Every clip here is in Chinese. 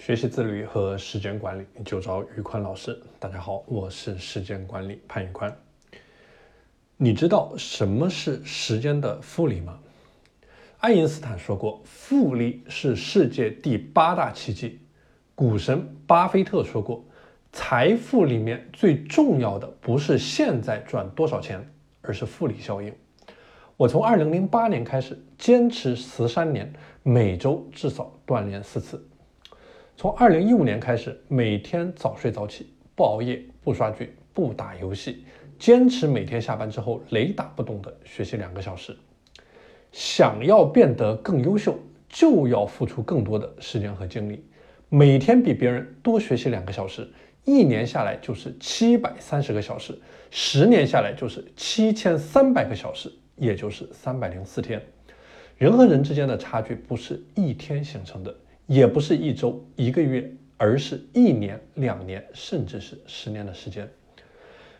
学习自律和时间管理，就找宇宽老师。大家好，我是时间管理潘宇宽。你知道什么是时间的复利吗？爱因斯坦说过，复利是世界第八大奇迹。股神巴菲特说过，财富里面最重要的不是现在赚多少钱，而是复利效应。我从二零零八年开始坚持十三年，每周至少锻炼四次。从二零一五年开始，每天早睡早起，不熬夜，不刷剧，不打游戏，坚持每天下班之后雷打不动的学习两个小时。想要变得更优秀，就要付出更多的时间和精力。每天比别人多学习两个小时，一年下来就是七百三十个小时，十年下来就是七千三百个小时，也就是三百零四天。人和人之间的差距不是一天形成的。也不是一周、一个月，而是一年、两年，甚至是十年的时间。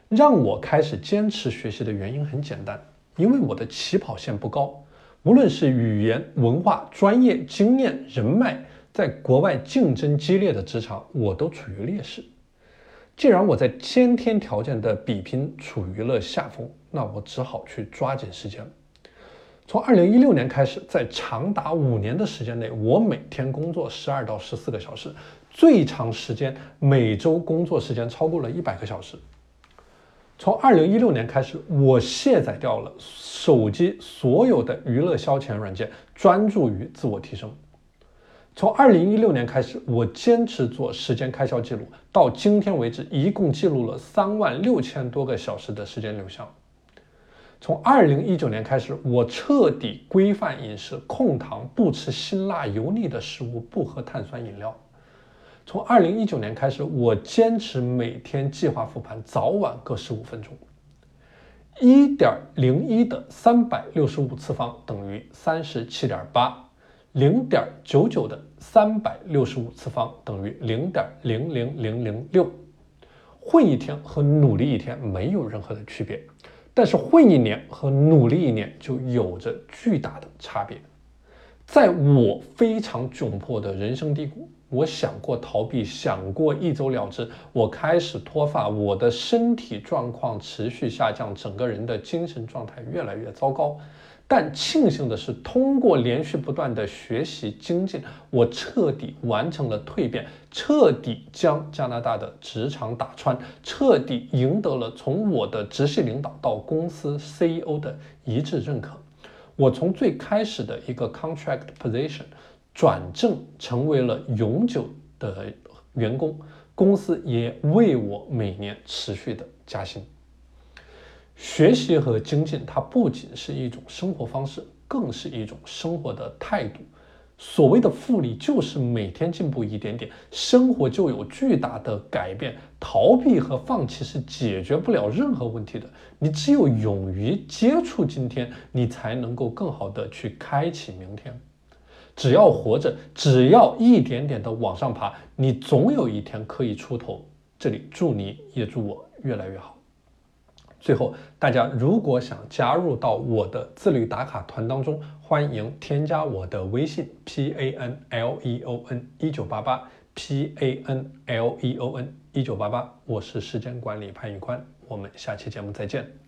让我开始坚持学习的原因很简单，因为我的起跑线不高，无论是语言、文化、专业、经验、人脉，在国外竞争激烈的职场，我都处于劣势。既然我在先天条件的比拼处于了下风，那我只好去抓紧时间。从二零一六年开始，在长达五年的时间内，我每天工作十二到十四个小时，最长时间每周工作时间超过了一百个小时。从二零一六年开始，我卸载掉了手机所有的娱乐消遣软件，专注于自我提升。从二零一六年开始，我坚持做时间开销记录，到今天为止，一共记录了三万六千多个小时的时间流向。从二零一九年开始，我彻底规范饮食，控糖，不吃辛辣油腻的食物，不喝碳酸饮料。从二零一九年开始，我坚持每天计划复盘，早晚各十五分钟。一点零一的三百六十五次方等于三十七点八，零点九九的三百六十五次方等于零点零零零零六。混一天和努力一天没有任何的区别。但是混一年和努力一年就有着巨大的差别。在我非常窘迫的人生低谷，我想过逃避，想过一走了之，我开始脱发，我的身体状况持续下降，整个人的精神状态越来越糟糕。但庆幸的是，通过连续不断的学习精进，我彻底完成了蜕变，彻底将加拿大的职场打穿，彻底赢得了从我的直系领导到公司 CEO 的一致认可。我从最开始的一个 contract position 转正成为了永久的员工，公司也为我每年持续的加薪。学习和精进，它不仅是一种生活方式，更是一种生活的态度。所谓的复利，就是每天进步一点点，生活就有巨大的改变。逃避和放弃是解决不了任何问题的。你只有勇于接触今天，你才能够更好的去开启明天。只要活着，只要一点点的往上爬，你总有一天可以出头。这里祝你也祝我越来越好。最后，大家如果想加入到我的自律打卡团当中，欢迎添加我的微信 p a n l e o n 一九八八 p a n l e o n 一九八八，我是时间管理潘宇宽，我们下期节目再见。